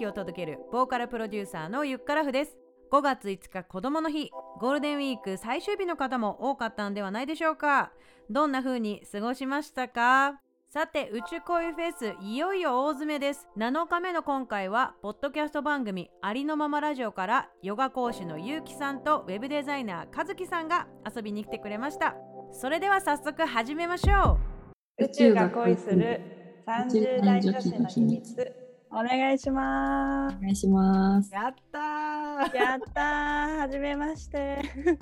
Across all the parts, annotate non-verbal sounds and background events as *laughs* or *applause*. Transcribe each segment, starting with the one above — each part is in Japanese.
気を届けるボーカルプロデューサーのゆっからふです。5月5日子供の日。ゴールデンウィーク最終日の方も多かったんではないでしょうか。どんな風に過ごしましたか？さて宇宙恋フェスいよいよ大詰めです。7日目の今回はポッドキャスト番組ありのままラジオからヨガ講師のゆうきさんとウェブデザイナーかずきさんが遊びに来てくれました。それでは早速始めましょう。宇宙が恋する30代女子の秘密。お願いしますお願いしますやったーやったーはじめまして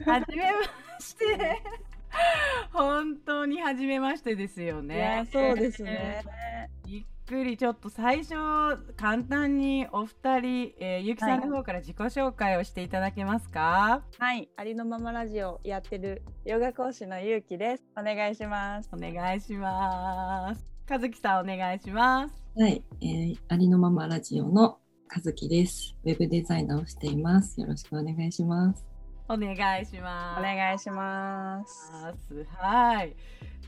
はじめまして本当に初めましてですよね。いやそうですね。びっくりちょっと最初簡単にお二人、えー、ゆきさんの方から自己紹介をしていただけますか？はい、ありのままラジオやってるヨガ講師のゆうきです。お願いします。お願いします。かずきさんお願いします。はい、えー、ありのままラジオのかずきです。ウェブデザイナーをしています。よろしくお願いします。お願いします。お願いします。はい。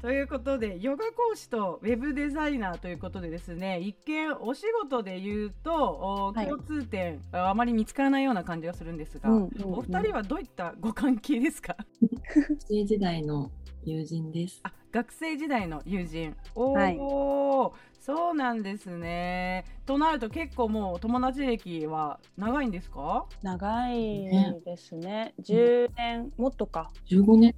ということで、ヨガ講師とウェブデザイナーということでですね、一見お仕事で言うと、共通点、はい、あまり見つからないような感じがするんですが、うんうんうん、お二人はどういったご関係ですか？*laughs* 学生時代の友人です。あ、学生時代の友人。おお、はい、そうなんですね。となると結構もう友達歴は長いんですか？長いですね。10年、もっとか。15年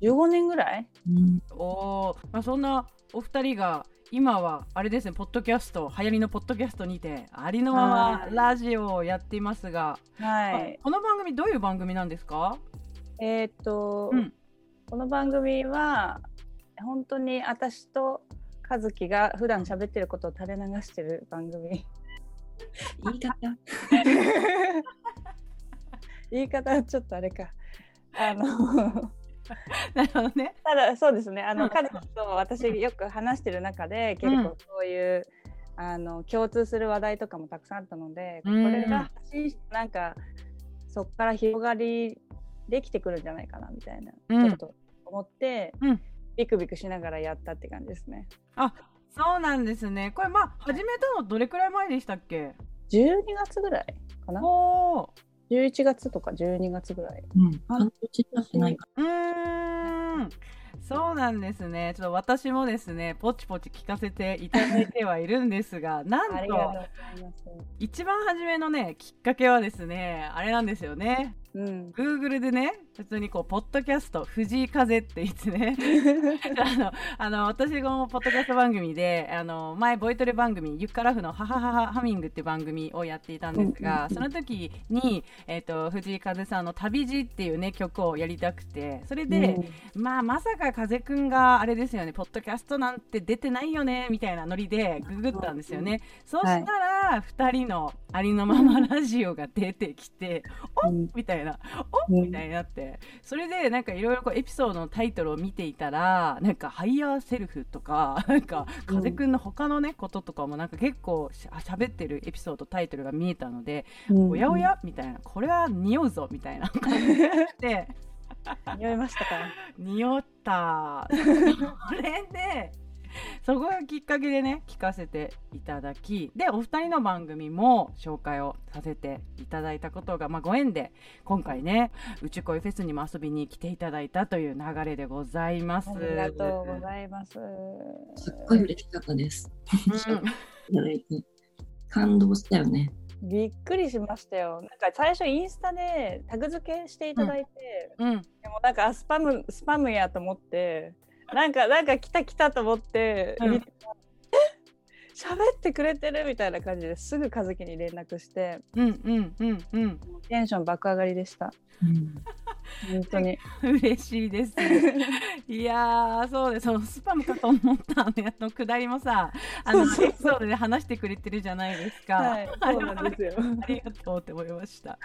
?15 年ぐらい、うん、おまあ、そんなお二人が今はあれですね、ポッドキャスト、流行りのポッドキャストにて、ありのままラジオをやっていますが、はい、この番組どういう番組なんですか？えー、っと、うん、この番組は本当に私と和樹が普段喋ってることを垂れ流してる番組。言い方 *laughs* 言い方はちょっとあれか。あのなるほどね。ただそうですね。あの和樹と私よく話してる中で結構そういう、うん、あの共通する話題とかもたくさんあったので、これがなんかそこから広がりできてくるんじゃないかなみたいな、うん、ちょっと思って、うん、ビクビクしながらやったって感じですね。あそうなんですね。これまあ始めたのどれくらい前でしたっけ ?12 月ぐらいかな。お11月とか12月ぐらい。うん。半年経ってないか。うん。そうなんですね。ちょっと私もですね、ポチポチ聞かせていただいてはいるんですが、*laughs* なんと、一番初めのね、きっかけはですね、あれなんですよね。うん、Google でね普通にこうポッドキャスト藤井風って言ってね。*laughs* あのあの私のポッドキャスト番組であの前ボイトレ番組「ユッカラフのハハハハハミング」っていう番組をやっていたんですが、その時に、えーと、藤井風さんの「旅路」っていうね曲をやりたくてそれで、うん、まあまさか風くんがあれですよねポッドキャストなんて出てないよねみたいなノリでググったんですよね。そうしたら、はい、2人のありのままラジオが出てきて、おっみたいな。な。*laughs* おみたいになって。それでなんかいろいろエピソードのタイトルを見ていたらなんかハイヤーセルフとか *laughs* なんか風くんの他のねこととかもなんか結構しゃべってるエピソードタイトルが見えたので、おやおや？みたいな。これは匂うぞみたいな。感 *laughs* じで匂いましたか？匂った。それで *laughs* そこがきっかけでね聞かせていただきでお二人の番組も紹介をさせていただいたことが、まあ、ご縁で今回ね宇宙恋フェスにも遊びに来ていただいたという流れでございます。ありがとうございます。すっごい嬉しかったです。うん、感動したよね。びっくりしましたよ。なんか最初インスタでタグ付けしていただいて、うん、うん、でもなんかスパムスパムやと思ってなんかなんか来た来たと思って、うん、え？喋ってくれてるみたいな感じですぐ和樹に連絡して、うんうんうんうん、テンション爆上がりでした。うん本当に *laughs* 嬉しいです。*laughs* いやそうです。そのスパムかと思ったあのくだりもさ、あのエピソードで話してくれてるじゃないですか。はい、そうなんですよ。ありがとうって思いました。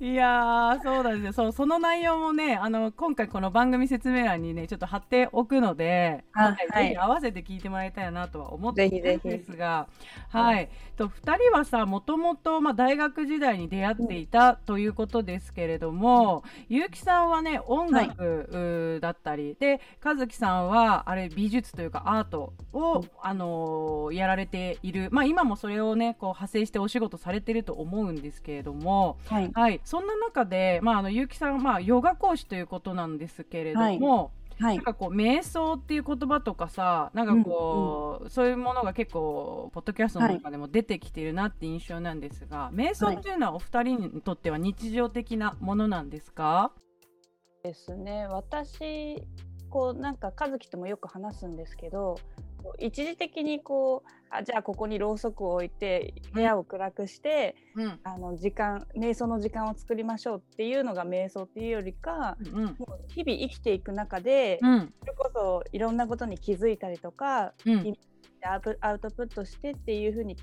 いやそうなんですよ。そうその内容もね、あの今回この番組説明欄にねちょっと貼っておくので、はい、ぜひ合わせて聞いてもらいたいなとは思ってるんですが、はい。と二人はさ、もともとまあ大学時代に出会っていたということですけれども、結城さんはね音楽、だったり。で和樹さんはあれ美術というかアートを、あのー、やられている。まあ今もそれをねこう派生してお仕事されてると思うんですけれども、はい、はい、そんな中で、まあ、あの結城さん、まあ、ヨガ講師ということなんですけれども、はいはい、なんかこう瞑想っていう言葉とかさなんかこう、うんうん、そういうものが結構ポッドキャストの中でも出てきているなって印象なんですが、はい、瞑想っていうのはお二人にとっては日常的なものなんですか？ですね。私こうなんか和樹ともよく話すんですけど一時的にこうあじゃあここにろうそくを置いて部屋を暗くして、うん、あの時間瞑想の時間を作りましょうっていうのが瞑想っていうよりか、うん、もう日々生きていく中で、うん、それこそいろんなことに気づいたりとか、うん、アウトプットしてっていうふうに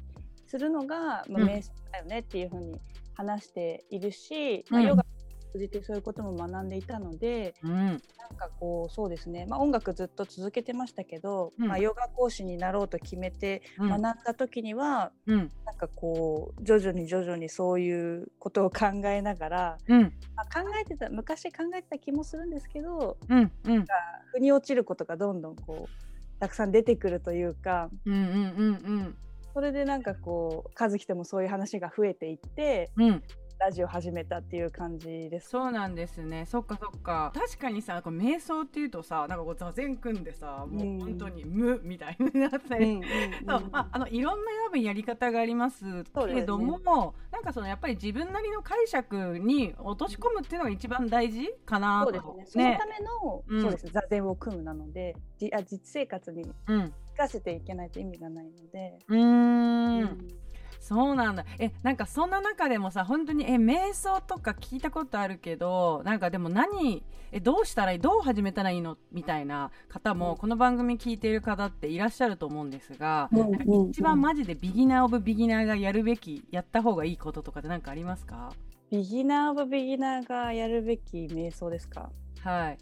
するのが、まあ、瞑想だよねっていうふうに話しているし、まあ、ヨガ通じてそういうことも学んでいたので、うん、なんかこうそうですね、まあ、音楽ずっと続けてましたけど、うん、まあ、ヨガ講師になろうと決めて学んだ時には、うん、なんかこう徐々に徐々にそういうことを考えながら、うん、まあ、考えてた昔考えてた気もするんですけど、うんうん、腑に落ちることがどんどんこうたくさん出てくるというか。うんうんうんうん。それでなんかこう和樹ともそういう話が増えていって、うん、ラジオ始めたっていう感じです。そうなんですね。そっかそっか。確かにさこう瞑想っていうとさなんかこう座禅組んでさもう本当に無みたいになったり、そう。まああのいろんな多分やり方がありますけれども、ね、なんかそのやっぱり自分なりの解釈に落とし込むっていうのが一番大事かなと。そうですね、ね、そのための、うん、そうです座禅を組むなのでじあ実生活に生かせていけないと意味がないので。うん。うんそうなんだ。えなんかそんな中でもさ本当にえ瞑想とか聞いたことあるけどなんかでも何えどうしたらいいどう始めたらいいのみたいな方もこの番組聞いている方っていらっしゃると思うんですが、うん、一番マジでビギナーオブビギナーがやるべきやった方がいいこととかって何かありますか？ビギナーオブビギナーがやるべき瞑想ですか？はい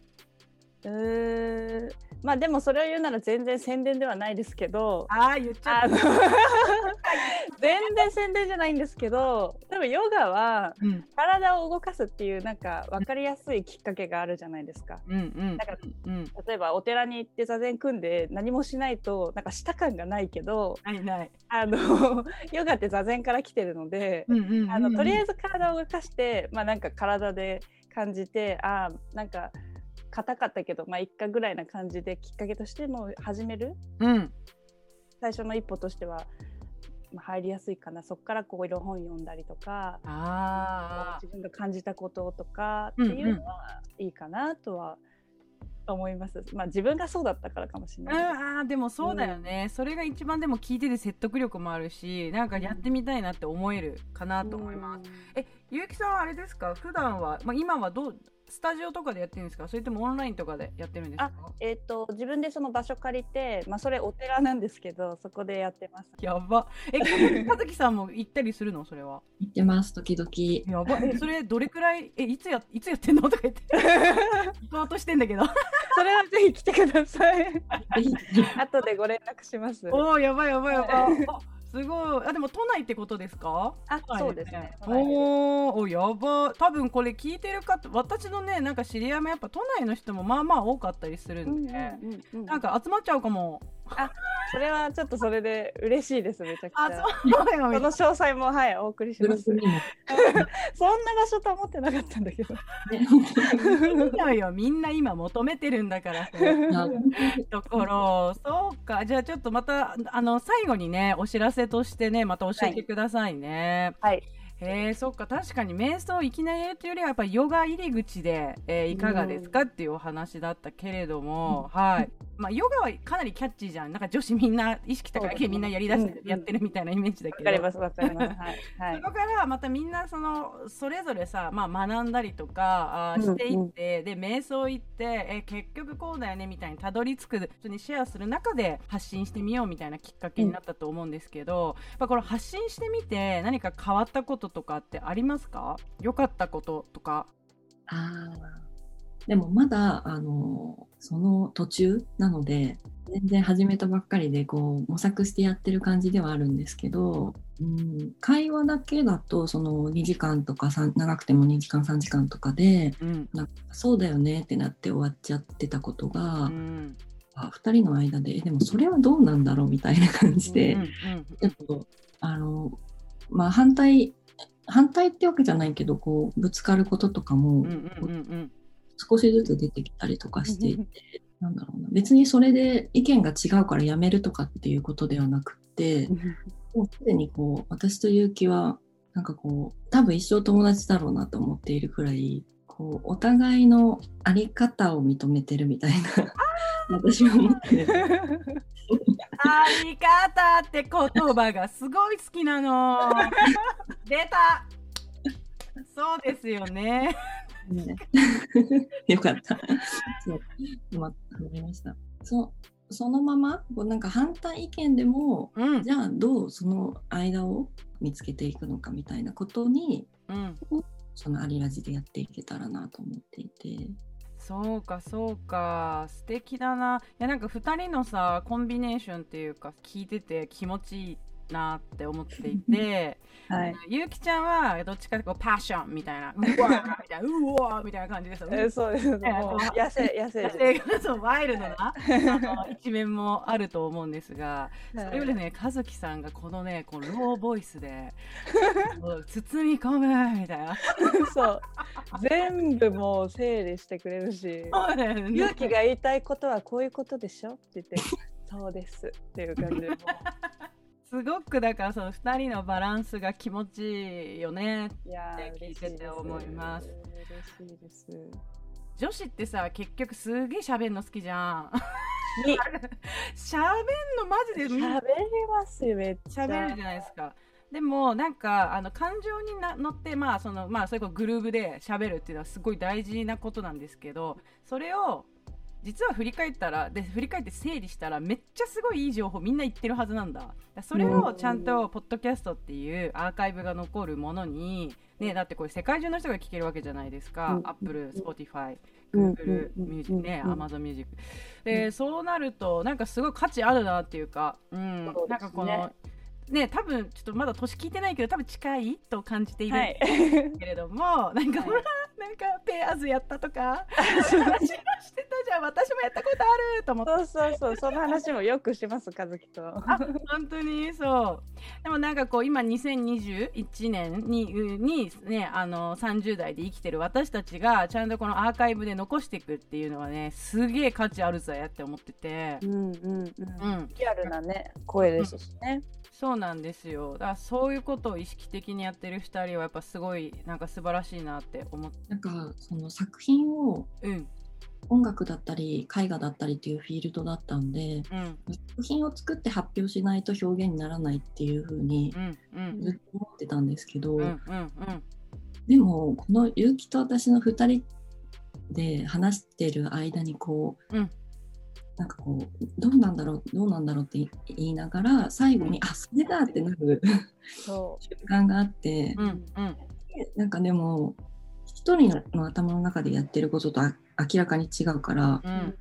うん。まあでもそれを言うなら全然宣伝ではないですけど。ああ言っちゃった。*laughs* 全然宣伝じゃないんですけど多分ヨガは体を動かすっていうなんか分かりやすいきっかけがあるじゃないですか。うんうん。だから、うん、例えばお寺に行って座禅組んで何もしないとなんかした感がないけどないない。あの *laughs* ヨガって座禅から来てるので、あのとりあえず体を動かしてまあなんか体で感じてあなんか硬かったけどまあ一回ぐらいな感じできっかけとしても始める、うん、最初の一歩としてはまあ、入りやすいかなそこからこういろ本読んだりとかあ自分が感じたこととかっていうのはいいかなとは思います。まあ自分がそうだったからかもしれない。ああでもそうだよね、うん、それが一番でも聞いてて説得力もあるし、なんかやってみたいなって思えるかなと思います。うん、え、ゆうきさんはあれですか？普段はまあ今はどうスタジオとかでやってるんですか？それともオンラインとかでやってるんですか？えっ、ー、と自分でその場所借りてまあそれお寺なんですけどそこでやってます。やば。え *laughs* 和樹さんも行ったりするの？それは。行ってます時々。やば。えそれどれくらい？えいつやいつやってんの？とか言って。行こうとしてんだけど。*laughs* それはぜひ来てください。後でご連絡します。おおやばいやばいやばい *laughs* すごい。あ、でも都内ってことですか？あ、そうですね。おお、やば。多分これ聞いてる方、私のね、なんか知り合いもやっぱ都内の人もまあまあ多かったりするんで、なんか集まっちゃうかも。あ、それはちょっとそれで嬉しいです、めちゃくちゃ。あ、そうよ。その詳細も、はい、お送りします。*laughs* そんな場所と思ってなかったんだけど。みんな今求めてるんだから。*laughs* ところ、そうか。じゃあちょっとまた、あの、最後にね、お知らせとしてね、また教えてくださいね。はい、はいへえそっか。確かに瞑想いきなりというよりはやっぱヨガ入り口で、えー、いかがですか？っていうお話だったけれども、うん、はい。まあヨガはかなりキャッチーじゃん。なんか女子みんな意識高い系みんなやりだして、やってるみたいなイメージだけど。わかりますわかります、はい。はい、そこからまたみんなそのそれぞれさ、まあ、学んだりとかあしていって、うんうん、で瞑想行ってえ結局こうだよねみたいにたどり着く普通にシェアする中で発信してみようみたいなきっかけになったと思うんですけど、うん、この発信してみて何か変わったこととかってありますか？良かったこととか。あでもまだあのその途中なので全然始めたばっかりでこう模索してやってる感じではあるんですけど、うん、会話だけだとその2時間とか長くても2時間3時間とかで、うん、なんかそうだよねってなって終わっちゃってたことが、うん、2人の間ででもそれはどうなんだろうみたいな感じで、ちょっとあのまあ反対反対ってわけじゃないけどこうぶつかることとかも、少しずつ出てきたりとかしていて、なんだろうな。別にそれで意見が違うからやめるとかっていうことではなくてもうすでにこう私と結城はなんかこう多分一生友達だろうなと思っているくらいこうお互いの在り方を認めてるみたいな私は思ってる。あり方って言葉がすごい好きなの。出たそうですよね。ね、よかった。そう、ま、りました。そそのままこうなんか反対意見でも、うん、じゃあどうその間を見つけていくのかみたいなことに、うん、そのアリラジでやっていけたらなと思っていて。そうかそうか。素敵だな。いやなんか2人のさコンビネーションっていうか聞いてて気持ちいい。なって思っていて、*laughs* はい、ゆうきちゃんはどっちかというとパッションみたいな、*laughs* うわみたいな、うわみたいな感じですよね。えそうです。野生、野生。野生がそうワイルドな一面もあると思うんですが、それよりね、和樹さんがこのね、このローボイスで、*laughs* 包み込むみたいな。そう。全部もう整理してくれるし、勇気が言いたいことはこういうことでしょって言って、そうですっていう感じで。すごくだからその2人のバランスが気持ちいいよねって聞いてて思います。嬉しいです女子ってさ結局すげえ喋るの好きじゃん。*laughs* 喋んのマジで喋りますよめっちゃ喋るじゃないですか。でもなんかあの感情にな乗ってまあそのまあそれこそグルーブで喋るっていうのはすごい大事なことなんですけどそれを実は振り返ったらで振り返って整理したらめっちゃすごいいい情報みんな言ってるはずなんだ。それをちゃんとポッドキャストっていうアーカイブが残るものに、ね、だってこれ世界中の人が聞けるわけじゃないですか、アップル、 Spotify、グーグルミュージックね、アマゾンミュージックでそうなるとなんかすごい価値あるなっていうか、うん、なんかこのね多分ちょっとまだ年聞いてないけど多分近いと感じているけれども、*laughs* はい、なんかほら、はい、なんかペアーズやったとか *laughs* 話してたじゃん私もやったことあると思って。そうそうそうその話もよくします和樹とあ本当にそう。でもなんかこう今2021年ににねあの30代で生きてる私たちがちゃんとこのアーカイブで残していくっていうのはねすげえ価値あるぞやって思ってて。うんうんうん、うん、リアルなね声ですしね、うん。そうなんですよ。だからそういうことを意識的にやってる2人はやっぱすごいなんか素晴らしいなって思って。なんかその作品を、うん、音楽だったり絵画だったりっていうフィールドだったんで、うん、作品を作って発表しないと表現にならないっていうふうにずっと思ってたんですけど、でもこの結城と私の2人で話してる間にこう、うん、なんかこうどうなんだろうどうなんだろうって言いながら最後に、あそれだってなる瞬間があって、うんうん、なんかでも一人の頭の中でやってることと明らかに違うから、うん、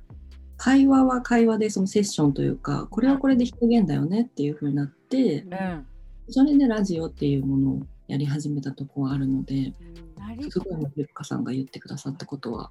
会話は会話でそのセッションというかこれはこれで表現だよねっていうふうになって、うん、それでラジオっていうものをやり始めたとこはあるので、うん、すごいゆっかさんが言ってくださったことは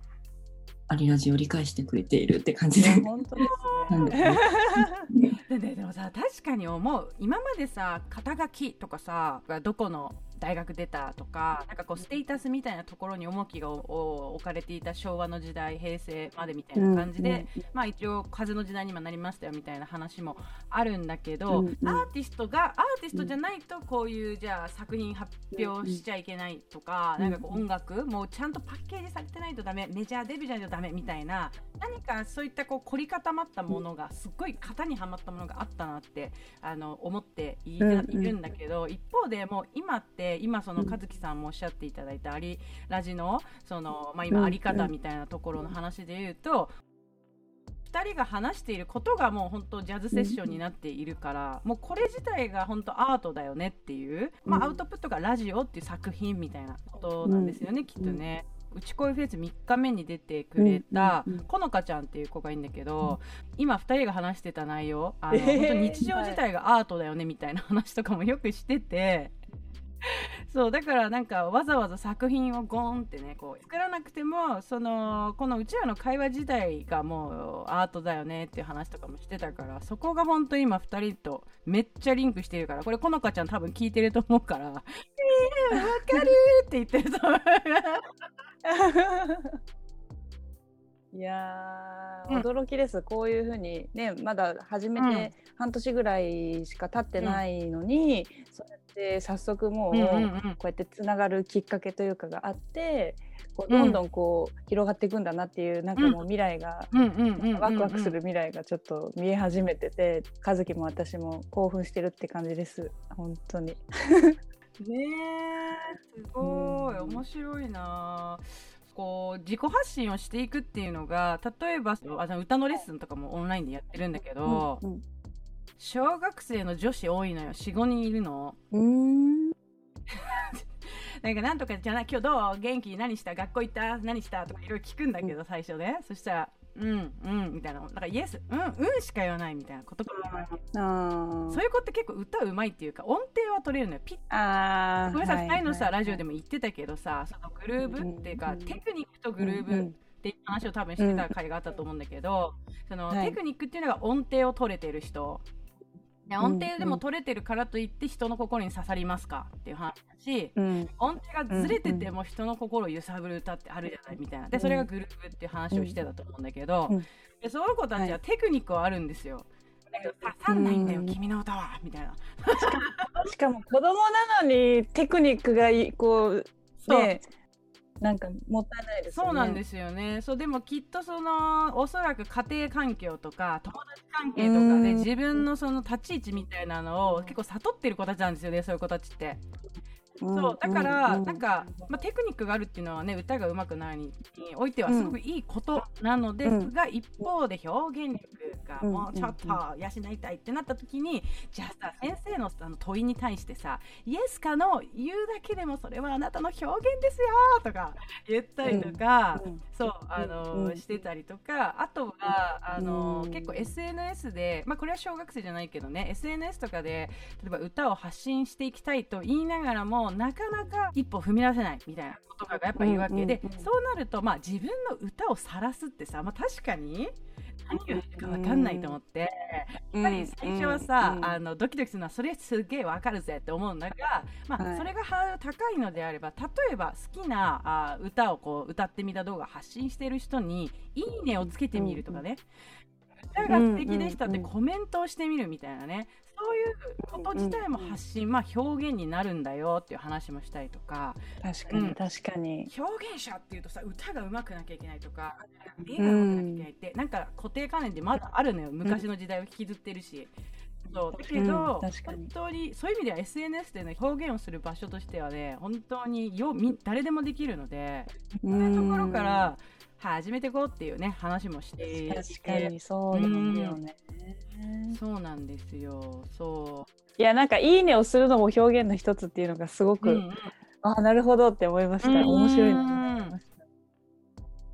アリラジを理解してくれているって感じで。本当ですね。で *laughs* でもさ確かに思う今までさ肩書きとかさどこの大学出たとかなんかこうステータスみたいなところに重きが置かれていた昭和の時代平成までみたいな感じで、うん。うん、まあ一応風の時代にもなりましたよみたいな話もあるんだけど、うんうん、アーティストがアーティストじゃないとこういうじゃあ作品発表しちゃいけないとか、うん。うん、なんかこう音楽もうちゃんとパッケージされてないとダメメジャーデビューじゃないとダメみたいな何かそういったこう凝り固まったものがすっごい型にはまったものがあったなってあの思っているんだけど、一方でもう今って今その和樹さんもおっしゃっていただいたありラジのその、まあ、今あり方みたいなところの話で言うと、2人が話していることがもう本当ジャズセッションになっているから、もうこれ自体が本当アートだよねっていう、まあ、アウトプットがラジオっていう作品みたいなことなんですよね、きっとね。うち恋フェス3日目に出てくれた、このかちゃんっていう子がいいんだけど、今2人が話してた内容あの、えー、本当日常自体がアートだよねみたいな話とかもよくしてて。*laughs* そうだからなんかわざわざ作品をゴーンってねこう作らなくてもそのこのうちらの会話自体がもうアートだよねっていう話とかもしてたからそこが本当今2人とめっちゃリンクしてるからこれこのかちゃん多分聞いてると思うから「*laughs* えー、わかる!」って言ってると思う。いやー、驚きです、こういうふうにねまだ始めて半年ぐらいしか経ってないのに、うん、そうやって早速もうこうやってつながるきっかけというかがあってこうどんどんこう広がっていくんだなっていうなんかもう未来がワクワクする未来がちょっと見え始めてて和樹も私も興奮してるって感じです。本当に。*laughs* ねえすごい、面白いな。こう自己発信をしていくっていうのが例えばあの歌のレッスンとかもオンラインでやってるんだけど、うんうん、小学生の女子多いのよ。45人いるの。うん。なんかなんとかじゃない今日どう？元気？何した？学校行った？何した？とかいろいろ聞くんだけど最初ね、そしたらうんうんみたいな。だからイエスうんうんしか言わないみたいなことかそういう子って結構歌うまいっていうか音程は取れるのよ。ピッ。あごめんなさい前のさラジオでも言ってたけどさそのグルーブっていうか、テクニックとグルーブっていう話を多分してた回があったと思うんだけど、その、テクニックっていうのが音程を取れてる人音程でも取れてるからといって人の心に刺さりますかっていう話。だし、うん、音程がずれてても人の心を揺さぶる歌ってあるじゃないみたいなでそれがグループっていう話をしてたと思うんだけど、でその子たちはテクニックはあるんですよ。だけど刺さんないんだよ、君の歌はみたいな。しかも子供なのにテクニックがこうねなんかもったいないですよね。そうなんですよね。そうでもきっとそのおそらく家庭環境とか友達関係とかで自分のその立ち位置みたいなのを結構悟ってる子たちなんですよね。そういう子たちって。そうだから、なんか、まあ、テクニックがあるっていうのはね歌が上手くなるにおいてはすごくいいことなのですが、一方で表現力がもうちょっと養いたいってなった時に、じゃあさ先生のあの問いに対してさイエスかの言うだけでもそれはあなたの表現ですよとか言ったりとか、そうあの、してたりとかあとはあの、結構 SNS でまあこれは小学生じゃないけどね SNS とかで例えば歌を発信していきたいと言いながらもなかなか一歩踏み出せないみたいなことがやっぱ言うわけで、そうなるとまあ自分の歌を晒すってさ、まあ、確かに何を言うか分かんないと思って、やっぱり最初はさ、あのドキドキするのはそれすげえ分かるぜって思うんだが、まあ、それがハードル高いのであれば例えば好きなあ歌をこう歌ってみた動画発信してる人に「いいね」をつけてみるとかね、歌が素敵でしたってコメントをしてみるみたいなね、そういうこと自体も発信、まあ、表現になるんだよっていう話もしたりとか。確かに、確かに。表現者っていうとさ歌が上手くなきゃいけないとか絵が上手くなきゃいけないって、なんか固定観念でまだあるのよ昔の時代を引きずってるし。そうだけど、本当にそういう意味では SNS でね表現をする場所としてはね本当によみ誰でもできるのでそういうところから始めていこうっていうね話もして確かにそうですよね、うん、そうなんですよ。そう。いやなんか「いいね」をするのも表現の一つっていうのがすごく、うんうん、あなるほどって思いました。面白いなと思いました。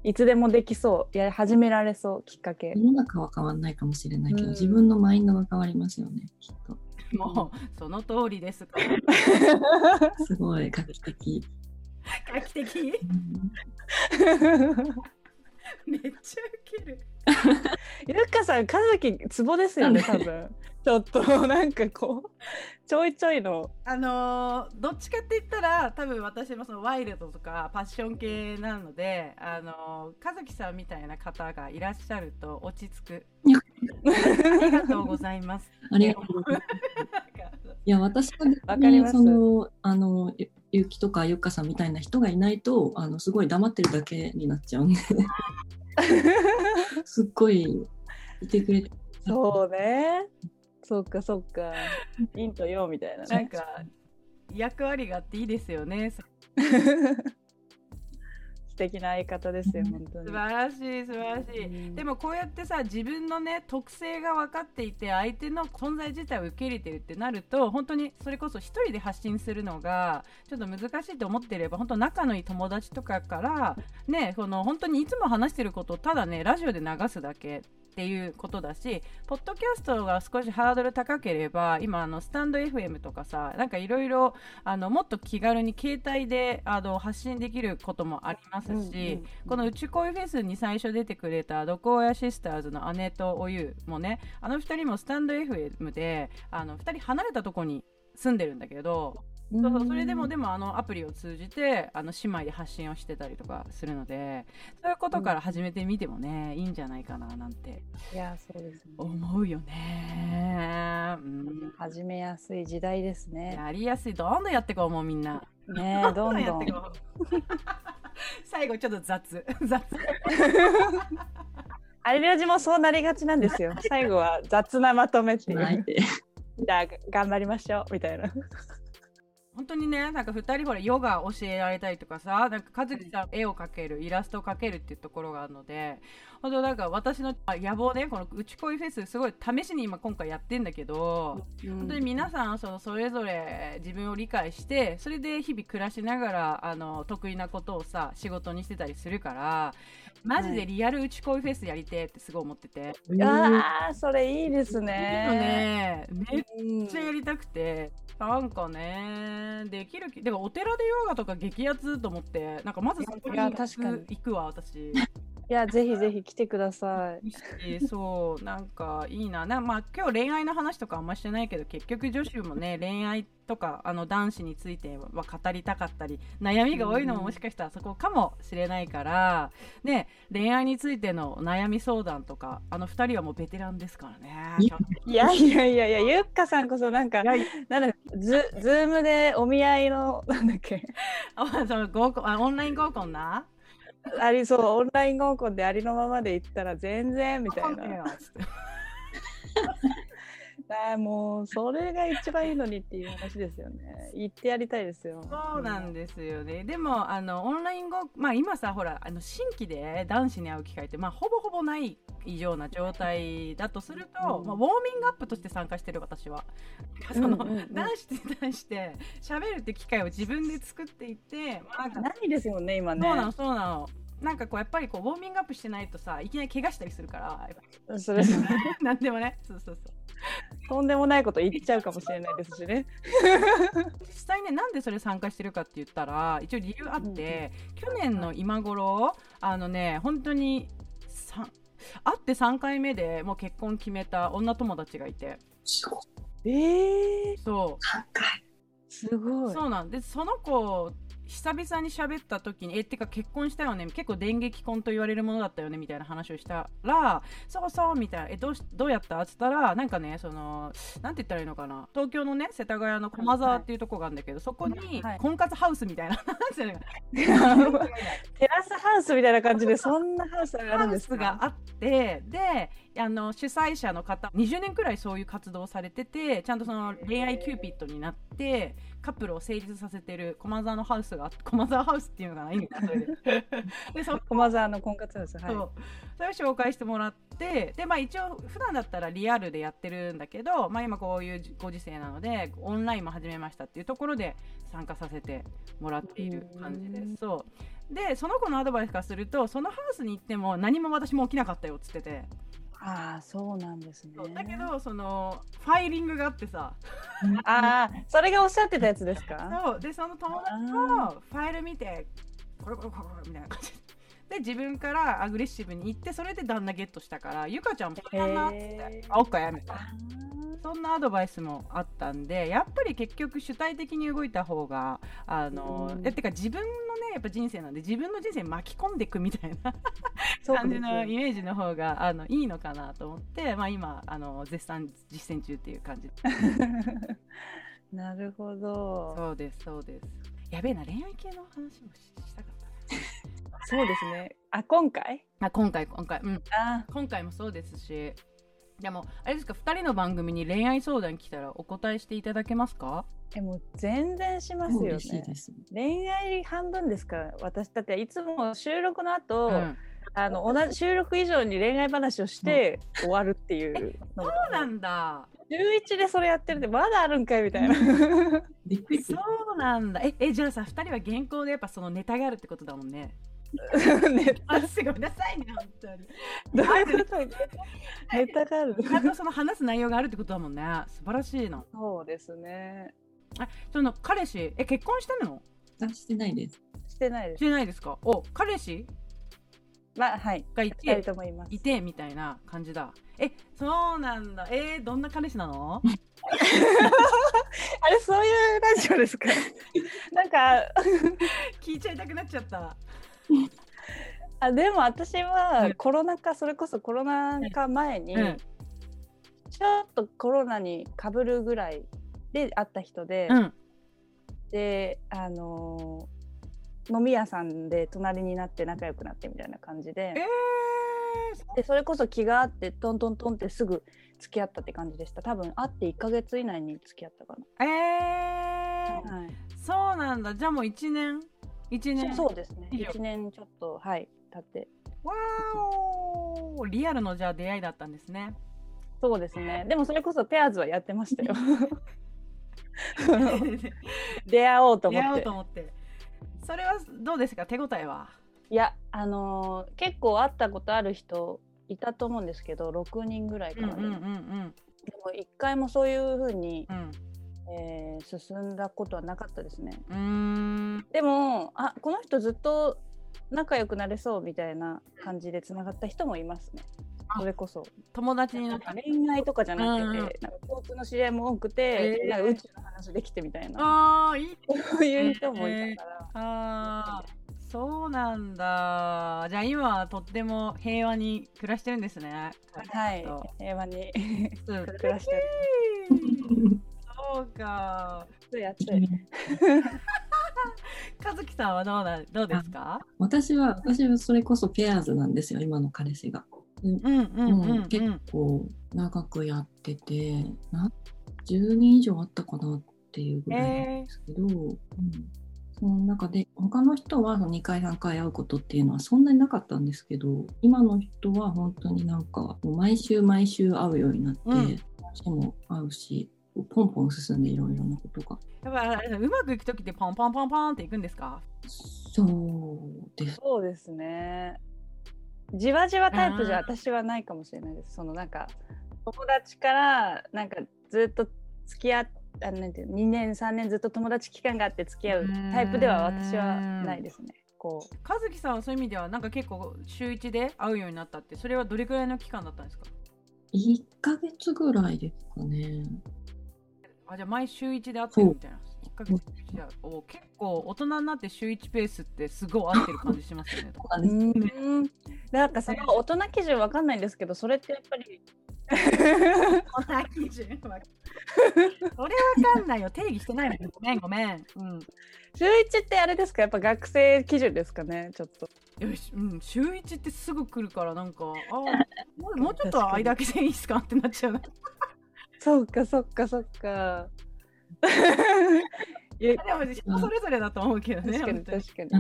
いつでもできそう。いや始められそうきっかけ。世の中は変わんないかもしれないけど、うん、自分のマインドが変わりますよねきっと。もうその通りですすごい画期的。画期的、*laughs* *laughs* めっちゃウケる。ゆっかさん、かずきツボですよね、多分。ちょっとなんかこう、ちょいちょいの。あのー、どっちかって言ったら、多分私もそのワイルドとかパッション系なので、あのー、かずきさんみたいな方がいらっしゃると落ち着く。ありがとうございます。ありがとうございます。*laughs* いや、私は、ね、その、あの、ゆきとかゆっかさんみたいな人がいないとあのすごい黙ってるだけになっちゃうんで。*laughs* すっごいいてくれて。そうね。そっかそっか。陰と陽みたいな、ね、なんか *laughs* 役割があっていいですよね *laughs* 素敵な相方ですよ本当に。素晴らしい素晴らしい、うん、でもこうやってさ自分のね特性が分かっていて相手の存在自体を受け入れてるってなると本当にそれこそ一人で発信するのがちょっと難しいと思ってれば本当仲のいい友達とかからねこの本当にいつも話してることをただねラジオで流すだけっていうことだし、ポッドキャストが少しハードル高ければ、今、あのスタンド FM とかさ、なんかいろいろ、もっと気軽に携帯であの発信できることもありますし、うんうんうん、このうち恋フェスに最初出てくれた、ドコーヤシスターズの姉とおゆもね、あの2人もスタンド FM で、あの2人離れたとこに住んでるんだけど、そうそうそれでもでもあのアプリを通じてあの姉妹で発信をしてたりとかするのでそういうことから始めてみてもね、いいんじゃないかななんていやそうです、ね、思うよね、うん、始めやすい時代ですね。やりやすい。どんどんやってこうもうみんな。ね *laughs* どんどんやってこう。*laughs* 最後ちょっと雑。*laughs* 雑。あれラジもそうなりがちなんですよ。最後は雑なまとめって言ってじゃあ頑張りましょう。みたいな本当にね、なんか2人ほら、ヨガ教えられたりとかさ、なんか和樹さん、絵を描ける、イラストを描けるっていうところがあるので、本当なんか私の野望ね、このうち恋フェス、すごい試しに今今回やってんだけど、うん、本当に皆さんそのそれぞれ自分を理解して、それで日々暮らしながら、あの、得意なことをさ、仕事にしてたりするから、マジでリアルうち恋フェスやりてってすごい思ってて。ああ、それいいですね。ねめっちゃやりたくて。なんかね、できる気、だからお寺でヨガとか激アツと思って、なんかまずそこに行くわ、私。*laughs* いや、ぜひぜひ来てください。そう、なんかいいな。なまあ、今日恋愛の話とかあんましてないけど、結局女子もね、恋愛とか、あの、男子については語りたかったり、悩みが多いのももしかしたらそこかもしれないから、ね、恋愛についての悩み相談とか、あの二人はもうベテランですからね。いやいやいやいや、ゆっかさんこそなんか、なんだズ、 Zoomでお見合いの、なんだっけ。あ、その合コン、あ、オンライン合コンな？ありそうオンライン合コンでありのままで行ったら全然みたいな。あもうそれが一番いいのにっていう話ですよね。*laughs* 言ってやりたいですよ。そうなんですよね。でもあのオンライン合まあ今さほらあの新規で男子に会う機会ってまあほぼほぼないような状態だとすると、うん、まあ、ウォーミングアップとして参加してる私は。その、うんうんうん、男子に対して喋るって機会を自分で作っていって、まあ、ないですもんね今ね。そうなのそうなの。なんかこうやっぱりこうウォーミングアップしてないとさいきなり怪我したりするからそれ *laughs* なんでもね。そうそうそう。とんでもないこと言っちゃうかもしれないですしね。実際ねなんでそれ参加してるかって言ったら一応理由あって、うん、去年の今頃あのね本当に会って3回目でもう結婚決めた女友達がいて。えー、そう。すごい。そうなんでその子久々に喋った時に、え、ってか結婚したよね？結構電撃婚と言われるものだったよね？みたいな話をしたら、そうそうみたいな、え、どうし、どうやった？って言ったら、なんかね、その、なんて言ったらいいのかな？東京のね、世田谷の駒沢っていうとこがあるんだけど、そこに、婚活ハウスみたいな、*laughs* テラスハウスみたいな感じで、そんなハウスがあるんですか？があって、で、あの主催者の方20年くらいそういう活動をされててちゃんとその恋愛キューピッドになってカップルを成立させてる駒沢のハウスが駒沢ハウスっていうのかな意味 *laughs* それででそ駒沢の婚活ハウス、はい、そう。それを紹介してもらってでまあ一応普段だったらリアルでやってるんだけど、まあ、今こういうご時世なのでオンラインも始めましたっていうところで参加させてもらっている感じです。そう。でその子のアドバイスからするとそのハウスに行っても何も私も起きなかったよっつっててああそうなんですね。だけどそのファイリングがあってさ。*laughs* ああそれがおっしゃってたやつですか？そうでその友達のファイル見てこれこれこれこれみたいな感じで自分からアグレッシブに行ってそれで旦那ゲットしたからゆかちゃんも旦那って。あおっかやみた。そんなアドバイスもあったんでやっぱり結局主体的に動いた方があの、うん、えてか自分のねやっぱ人生なんで自分の人生巻き込んでいくみたいな *laughs* 感じのイメージの方があのいいのかなと思って、まあ、今あの絶賛実践中っていう感じ。*laughs* なるほど。そうですそうです。やべえな恋愛系の話もしたかったそうですね。あ今回？あ今回今回。うん。あ。今回もそうですし。でも、あれですか、2人の番組に恋愛相談来たらお答えしていただけますか？えもう全然しますよね。恋愛半分ですから私だっていつも収録の後、うん、あの同じ収録以上に恋愛話をして終わるっていうそうなんだ。11でそれやってるってまだあるんかいみたいな。そうなんだ。ええじゃあさ2人は原稿でやっぱそのネタがあるってことだもんね *laughs* ネタ。すごめんなさいね本当に。どういうこと？ネタがある。ちゃんとその話す内容があるってことだもんね。素晴らしいの。そうですね。あその彼氏え結婚してるの？してないです。してないです。してないですか？お彼氏？まあはい。がいて？いてみたいな感じだ。えそうなんだ。えー、どんな彼氏なの？*laughs* あれそういうラジオですか？*laughs* なんか聞いちゃいたくなっちゃった *laughs* あでも私はコロナ禍それこそコロナ禍前に、ちょっとコロナにかぶるぐらいで会った人で、うん、であの飲み屋さんで隣になって仲良くなってみたいな感じで。えー、でそれこそ気があってトントントンってすぐ付き合ったって感じでした。多分会って1か月以内に付き合ったかな。えー、はい、そうなんだ。じゃあもう1年？1年。そうですね。1年ちょっとはい経って。わーリアルのじゃあ出会いだったんですね。そうですね。でもそれこそペアーズはやってましたよ。*laughs* 出会おうと思って。出会おうと思って。それはどうですか？手応えは？いやあのー、結構会ったことある人いたと思うんですけど6人ぐらいかな、うんうんうんうん、でも一回もそういうふうに、うんえー、進んだことはなかったですね。でもあこの人ずっと仲良くなれそうみたいな感じでつながった人もいますね。それこそ。友達になった恋愛とかじゃなくて、うん、なんか共通の知り合いも多くて、えー、なんか宇宙の話できてみたいな。あいい。そういう人もいたから、えー、あそうなんだ。じゃあ今はとっても平和に暮らしてるんですね。はい。平和に *laughs* 暮らしてるそうか。つい暑い和樹さんはどうなどうですか？私は私はそれこそペアーズなんですよ今の彼氏が。結構長くやっててな10人以上あったかなっていうぐらいなんですけど、えー、うん、その中で他の人は2回3回会うことっていうのはそんなになかったんですけど今の人は本当になんかもう毎週毎週会うようになって、うん、話も合うしポンポン進んでいろいろなことが。やっぱうまくいく時ってポンポンポンポンっていくんですか？そうです。そうですね。じわじわタイプじゃ私はないかもしれないです。そのなんか友達からなんかずっと付き合っあなんていう2年3年ずっと友達期間があって付き合うタイプでは私はないですね。こう和樹さんはそういう意味ではなんか結構週1で会うようになったってそれはどれくらいの期間だったんですか？1ヶ月ぐらいですかね。あじゃあ毎週1で会ってるみたいな。ヶ月。お結構大人になって週1ペースってすごい合ってる感じしますよね。うんなんかその大人基準わかんないんですけどそれってやっぱり大人基準はそれわかんないよ。定義してないのごめんごめん。うん、週1ってあれですか？やっぱ学生基準ですかねちょっと。よし、うん、週1ってすぐ来るからなんかあ *laughs* もうもうちょっと間空けていいですか？ってなっちゃう。そうかそっかそっか。*laughs* いやでも人それぞれだと思うけどね。確かに確かに。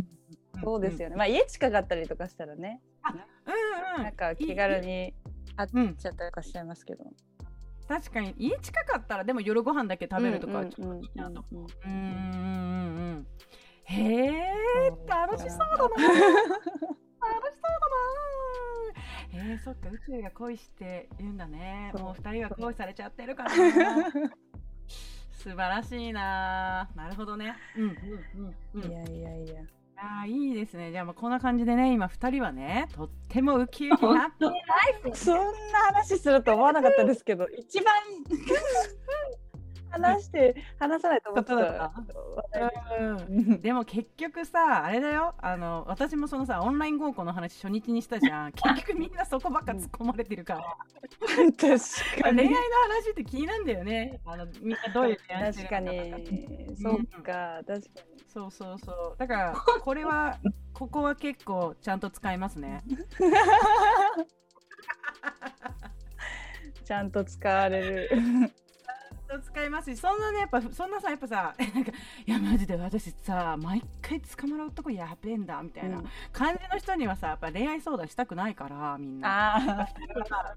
そうですよね。まあ家近かったりとかしたらね。うんうん。なんか気軽に会っちゃったりとかしちゃいますけど。確かに家近かったらでも夜ご飯だけ食べるとかちょっといいなと思う。うんうんうんへえ楽しそうだな。楽しそうだな。えー、そっか宇宙が恋しているんだね。もう二人は恋されちゃってるから *laughs* 素晴らしいななるほどね。うんうんうん、うん、いやいやいや。あいいですね。じゃあまあこんな感じでね、今2人はね、とってもウキウキハッピーライフそんな話すると思わなかったですけど、一番 *laughs* 話して話さないと思ってた。うん、でも結局さあれだよ。あの私もそのさオンライン合コンの話初日にしたじゃん。*laughs* 結局みんなそこばっか突っ込まれてるから、うん、確かに。恋愛の話って気になんだよね。あのみんなどういう恋愛してるか確かに。そうか、確かに。そうそうそう。だからこれはここは結構ちゃんと使いますね。*laughs* ちゃんと使われると使いますしそんなねやっぱそんなさやっぱさ *laughs* なんかいやマジで私さ毎回捕まる男やべえんだみたいな感じの人にはさやっぱ恋愛相談したくないからみんな。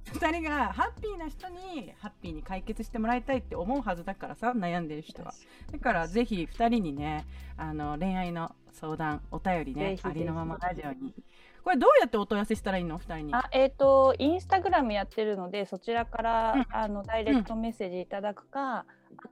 2人がハッピーな人にハッピーに解決してもらいたいって思うはずだからさ悩んでる人は。だからぜひ2人にねあの恋愛の相談お便りねありのままラジオにこれどうやってお問い合わせしたらいいの？二人にあえっ、ー、とインスタグラムやってるのでそちらから、うん、あのダイレクトメッセージいただくか、うん、あ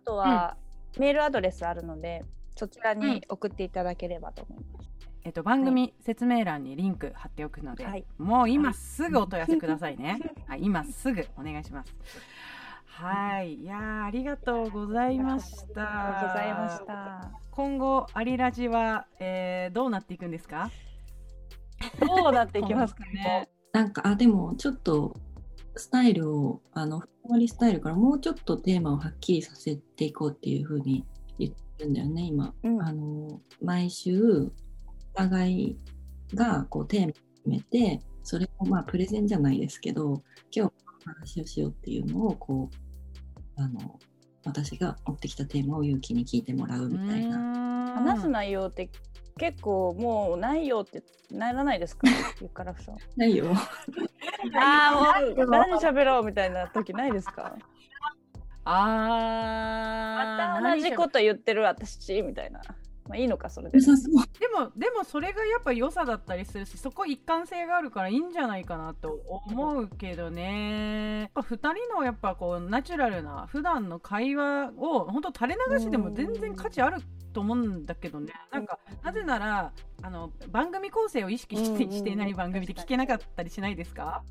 とは、うん、メールアドレスあるのでそちらに送っていただければと思います。えっと、番組説明欄にリンク貼っておくので、はい、もう今すぐお問い合わせくださいね。はい、今すぐお願いします。はい、いやありがとうございました。ありがとうございました。今後アリラジは、えー、どうなっていくんですか？どうなっていきますかね。なんかあでもちょっとスタイルをあのふわりスタイルからもうちょっとテーマをはっきりさせていこうっていうふうに言ってるんだよね今、うん、あの毎週お互いがこうテーマを決めてそれをまあプレゼンじゃないですけど今日話をしようっていうのをこうあの私が持ってきたテーマを勇気に聞いてもらうみたいな。話す内容って結構もうないよってならないですか？ゆからふさん。ないよ。*laughs* ああもう誰に喋ろうみたいな時ないですか？あまた同じこと言ってる私みたいな。まあいいのかそれで。でもでもそれがやっぱ良さだったりするしそこ一貫性があるからいいんじゃないかなと思うけどね。やっぱ2人のやっぱこうナチュラルな普段の会話を本当垂れ流しでも全然価値あると思うんだけどね。なんかなぜならあの番組構成を意識してしていない番組って聞けなかったりしないですか？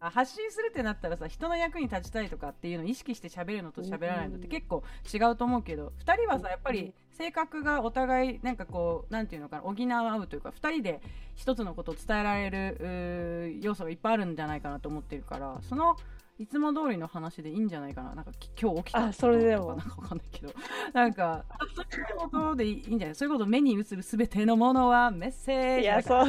発信するってなったらさ人の役に立ちたいとかっていうのを意識して喋るのと喋らないのって結構違うと思うけど2人はさやっぱり性格がお互いなんかこう何て言うのかな補い合うというか2人で1つのことを伝えられる要素がいっぱいあるんじゃないかなと思ってるからそのいつも通りの話でいいんじゃないかな。なんか今日起きたそれでもなんかわかんないけど、なんかそういうことでいいんじゃない？そういうこと目に映るすべてのものはメッセージ。いやそう。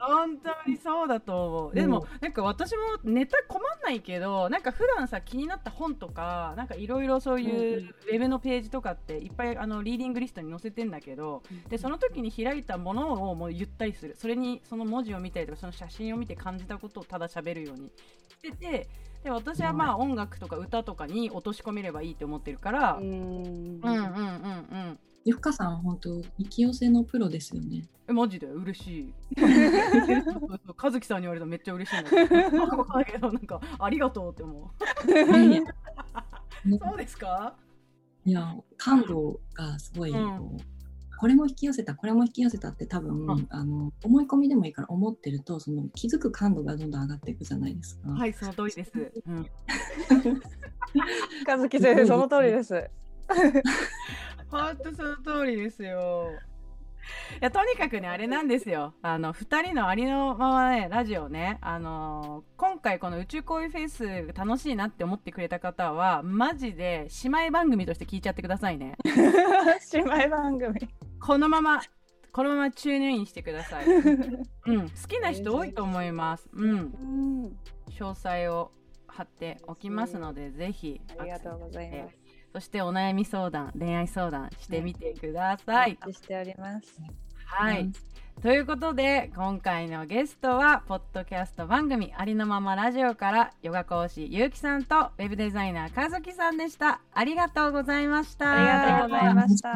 本当にそうだと思う。でも、なんか私もネタ困んないけど、なんか普段さ気になった本とか、なんかいろいろそういうウェブのページとかっていっぱいあのリーディングリストに載せてんだけど、でその時に開いたものをもう言ったりする。それにその文字を見たりとかその写真を見て感じたことをただ喋るようにしてて。で私はまあ音楽とか歌とかに落とし込めればいいって思ってるから。うん。うんうんうんゆふかさん本当引き寄せのプロですよね。えマジで？嬉しい。*laughs* 和樹さんに言われたらめっちゃ嬉しいんだけどなんかありがとうって思う。*laughs* そうですか？いや感動がすごい、うんこれも引き寄せたこれも引き寄せたって多分、うん、あの思い込みでもいいから思ってるとその気づく感度がどんどん上がっていくじゃないですか。はいその通りです。うん、*laughs* 和樹先生その通りです。*laughs* 本当その通りですよ。いやとにかくねあれなんですよ。あの2人のありのままねラジオねあのー、今回この宇宙恋フェイス楽しいなって思ってくれた方はマジで姉妹番組として聞いちゃってくださいね。*laughs* 姉妹番組。このままこのままチューニンしてください、*laughs* うん、好きな人多いと思います。うん、詳細を貼っておきますので、ぜひありがとうございますそしてお悩み相談恋愛相談してみてください、はい、しております。はい、ということで今回のゲストはポッドキャスト番組ありのままラジオからヨガ講師ゆうきさんとウェブデザイナーかずきさんでした。ありがとうございました。ありがとうございました。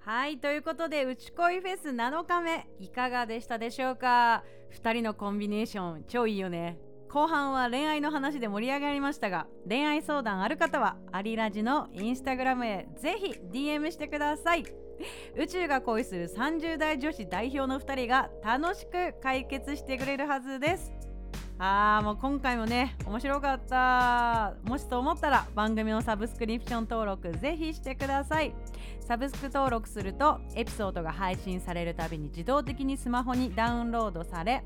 はいということで「うち恋フェス」7日目いかがでしたでしょうか？2人のコンビネーション超いいよね後半は恋愛の話で盛り上がりましたが恋愛相談ある方はアリラジのインスタグラムへぜひ DM してください。宇宙が恋する30代女子代表の2人が楽しく解決してくれるはずです。あーもう今回もね面白かった。もしと思ったら番組のサブスクリプション登録ぜひしてください。サブスク登録するとエピソードが配信されるたびに自動的にスマホにダウンロードされ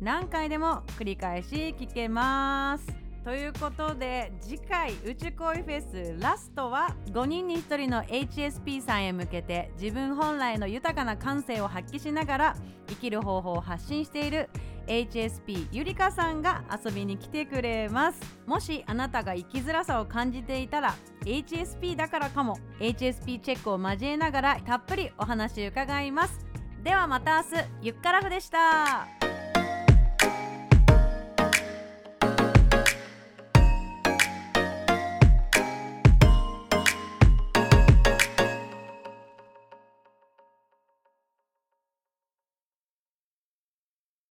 何回でも繰り返し聞けます。ということで次回宇宙恋フェスラストは5人に1人の HSP さんへ向けて自分本来の豊かな感性を発揮しながら生きる方法を発信している HSP ゆりかさんが遊びに来てくれます。もしあなたが生きづらさを感じていたら HSP だからかも。HSP チェックを交えながらたっぷりお話伺います。ではまた明日。ゆっからふでした。